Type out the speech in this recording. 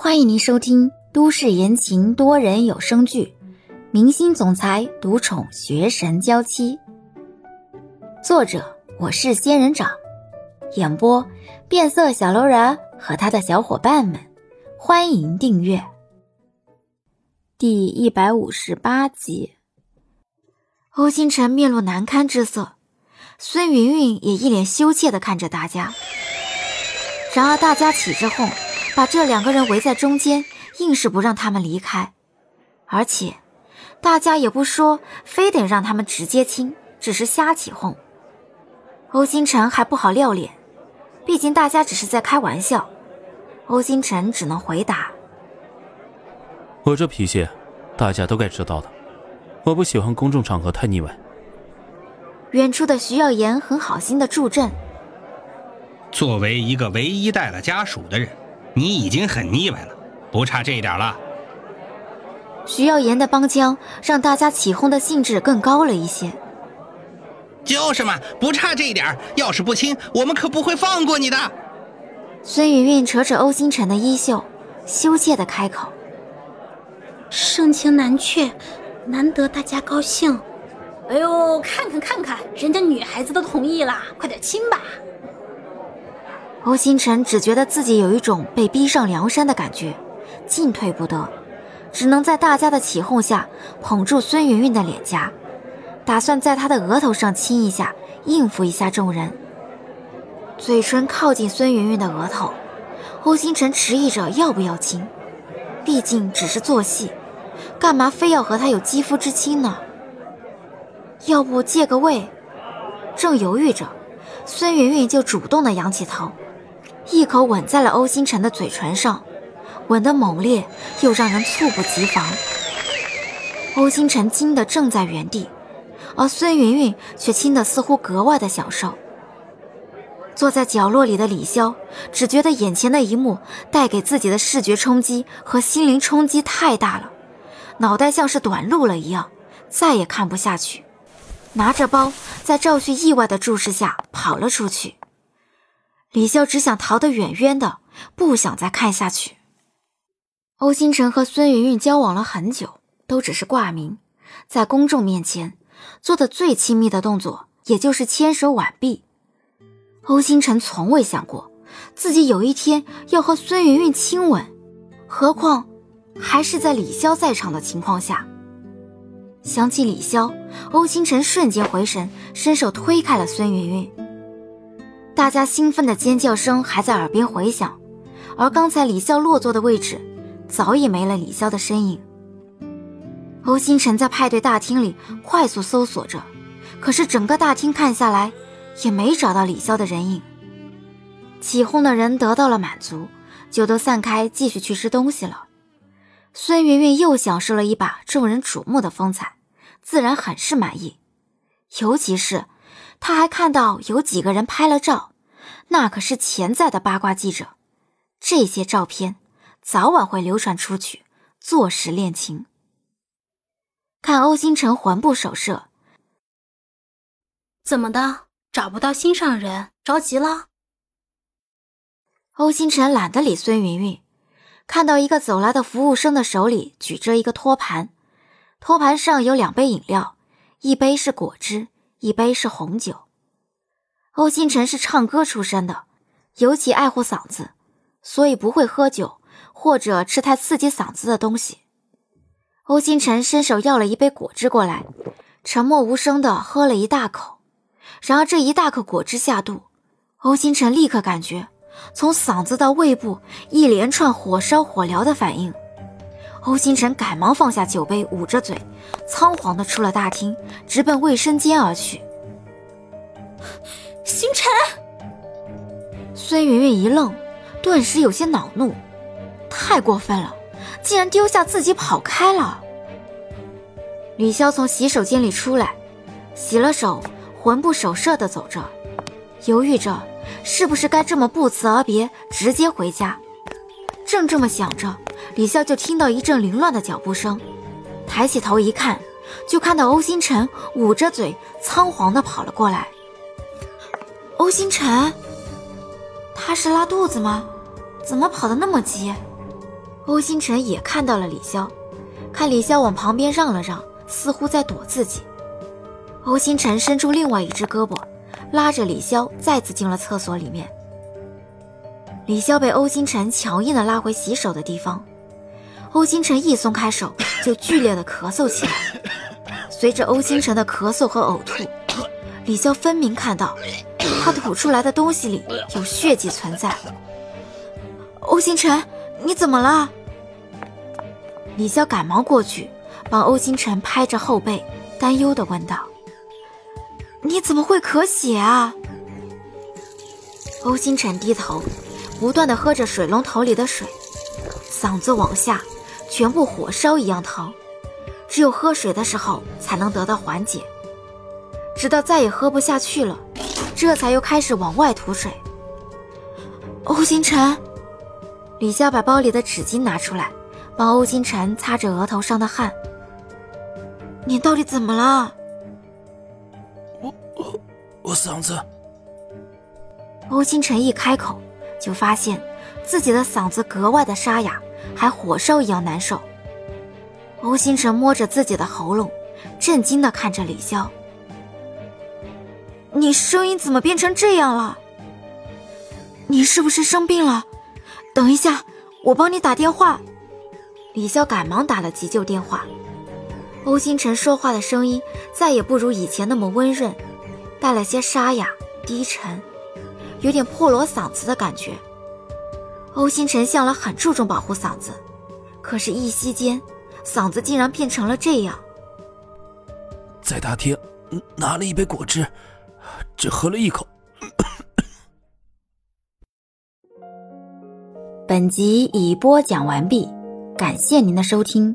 欢迎您收听都市言情多人有声剧《明星总裁独宠学神娇妻》，作者我是仙人掌，演播变色小楼人和他的小伙伴们。欢迎订阅第一百五十八集。欧星辰面露难堪之色，孙云云也一脸羞怯的看着大家。然而大家起着哄。把这两个人围在中间，硬是不让他们离开，而且大家也不说，非得让他们直接亲，只是瞎起哄。欧星辰还不好撂脸，毕竟大家只是在开玩笑。欧星辰只能回答：“我这脾气，大家都该知道的。我不喜欢公众场合太腻歪。”远处的徐耀言很好心的助阵：“作为一个唯一带了家属的人。”你已经很腻歪了，不差这一点了。徐耀言的帮腔让大家起哄的兴致更高了一些。就是嘛，不差这一点。要是不亲，我们可不会放过你的。孙云云扯扯欧星辰的衣袖，羞怯的开口：“盛情难却，难得大家高兴。哎呦，看看看看，人家女孩子都同意了，快点亲吧。”欧星辰只觉得自己有一种被逼上梁山的感觉，进退不得，只能在大家的起哄下捧住孙云云的脸颊，打算在她的额头上亲一下，应付一下众人。嘴唇靠近孙云云的额头，欧星辰迟疑着要不要亲，毕竟只是做戏，干嘛非要和她有肌肤之亲呢？要不借个位？正犹豫着，孙云云就主动的仰起头。一口吻在了欧星辰的嘴唇上，吻得猛烈又让人猝不及防。欧星辰惊得正在原地，而孙云云却亲得似乎格外的享受。坐在角落里的李潇只觉得眼前的一幕带给自己的视觉冲击和心灵冲击太大了，脑袋像是短路了一样，再也看不下去，拿着包在赵旭意外的注视下跑了出去。李潇只想逃得远远的，不想再看下去。欧星辰和孙云云交往了很久，都只是挂名，在公众面前做的最亲密的动作，也就是牵手挽臂。欧星辰从未想过自己有一天要和孙云云亲吻，何况还是在李潇在场的情况下。想起李潇，欧星辰瞬间回神，伸手推开了孙云云。大家兴奋的尖叫声还在耳边回响，而刚才李潇落座的位置早已没了李潇的身影。欧星辰在派对大厅里快速搜索着，可是整个大厅看下来也没找到李潇的人影。起哄的人得到了满足，就都散开继续去吃东西了。孙云云又享受了一把众人瞩目的风采，自然很是满意，尤其是。他还看到有几个人拍了照，那可是潜在的八卦记者。这些照片早晚会流传出去，坐实恋情。看欧星辰魂不守舍，怎么的？找不到心上人，着急了？欧星辰懒得理孙云云，看到一个走来的服务生的手里举着一个托盘，托盘上有两杯饮料，一杯是果汁。一杯是红酒。欧星辰是唱歌出身的，尤其爱护嗓子，所以不会喝酒或者吃太刺激嗓子的东西。欧星辰伸手要了一杯果汁过来，沉默无声的喝了一大口。然而这一大口果汁下肚，欧星辰立刻感觉从嗓子到胃部一连串火烧火燎的反应。欧星辰赶忙放下酒杯，捂着嘴，仓皇的出了大厅，直奔卫生间而去。星辰，孙云云一愣，顿时有些恼怒，太过分了，竟然丢下自己跑开了。李潇从洗手间里出来，洗了手，魂不守舍的走着，犹豫着是不是该这么不辞而别，直接回家。正这么想着。李潇就听到一阵凌乱的脚步声，抬起头一看，就看到欧星辰捂着嘴，仓皇的跑了过来。欧星辰，他是拉肚子吗？怎么跑得那么急？欧星辰也看到了李潇，看李潇往旁边让了让，似乎在躲自己。欧星辰伸出另外一只胳膊，拉着李潇再次进了厕所里面。李潇被欧星辰强硬的拉回洗手的地方，欧星辰一松开手，就剧烈的咳嗽起来。随着欧星辰的咳嗽和呕吐，李潇分明看到他吐出来的东西里有血迹存在。欧星辰，你怎么了？李潇赶忙过去，帮欧星辰拍着后背，担忧的问道：“你怎么会咳血啊？”欧星辰低头。不断的喝着水龙头里的水，嗓子往下，全部火烧一样疼，只有喝水的时候才能得到缓解。直到再也喝不下去了，这才又开始往外吐水。欧星辰，李潇把包里的纸巾拿出来，帮欧星辰擦着额头上的汗。你到底怎么了？我我我嗓子。欧星辰一开口。就发现自己的嗓子格外的沙哑，还火烧一样难受。欧星辰摸着自己的喉咙，震惊的看着李潇：“你声音怎么变成这样了？你是不是生病了？等一下，我帮你打电话。”李潇赶忙打了急救电话。欧星辰说话的声音再也不如以前那么温润，带了些沙哑低沉。有点破锣嗓子的感觉。欧星辰向来很注重保护嗓子，可是，一息间，嗓子竟然变成了这样。在大厅拿了一杯果汁，只喝了一口。本集已播讲完毕，感谢您的收听。